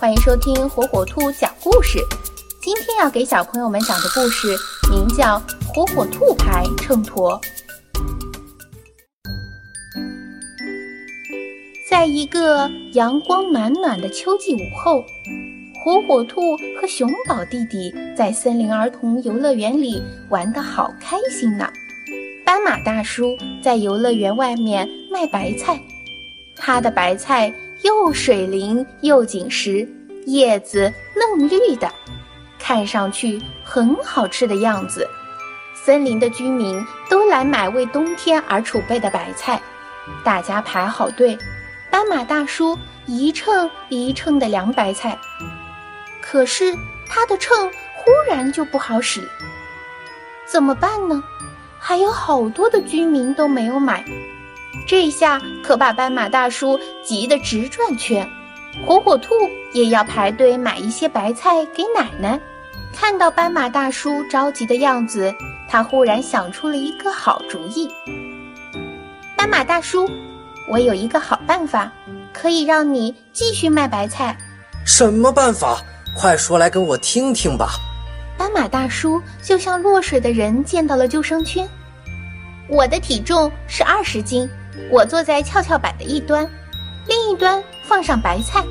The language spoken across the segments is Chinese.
欢迎收听火火兔讲故事。今天要给小朋友们讲的故事名叫《火火兔牌秤砣》。在一个阳光暖暖的秋季午后，火火兔和熊宝弟弟在森林儿童游乐园里玩得好开心呢。斑马大叔在游乐园外面卖白菜，他的白菜。又水灵又紧实，叶子嫩绿的，看上去很好吃的样子。森林的居民都来买为冬天而储备的白菜，大家排好队。斑马大叔一秤一秤的量白菜，可是他的秤忽然就不好使，怎么办呢？还有好多的居民都没有买。这下可把斑马大叔急得直转圈，火火兔也要排队买一些白菜给奶奶。看到斑马大叔着急的样子，他忽然想出了一个好主意。斑马大叔，我有一个好办法，可以让你继续卖白菜。什么办法？快说来跟我听听吧。斑马大叔就像落水的人见到了救生圈。我的体重是二十斤。我坐在跷跷板的一端，另一端放上白菜，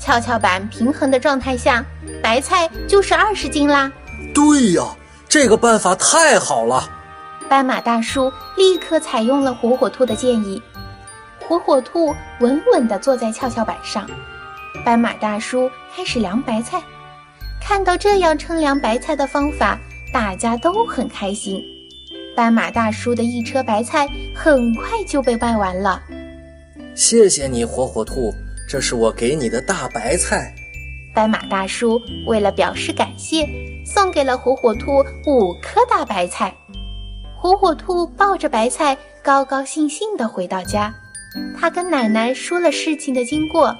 跷跷板平衡的状态下，白菜就是二十斤啦。对呀，这个办法太好了。斑马大叔立刻采用了火火兔的建议，火火兔稳稳地坐在跷跷板上，斑马大叔开始量白菜。看到这样称量白菜的方法，大家都很开心。斑马大叔的一车白菜很快就被卖完了。谢谢你，火火兔，这是我给你的大白菜。斑马大叔为了表示感谢，送给了火火兔五颗大白菜。火火兔抱着白菜，高高兴兴地回到家。他跟奶奶说了事情的经过，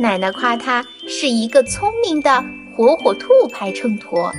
奶奶夸他是一个聪明的火火兔牌秤砣。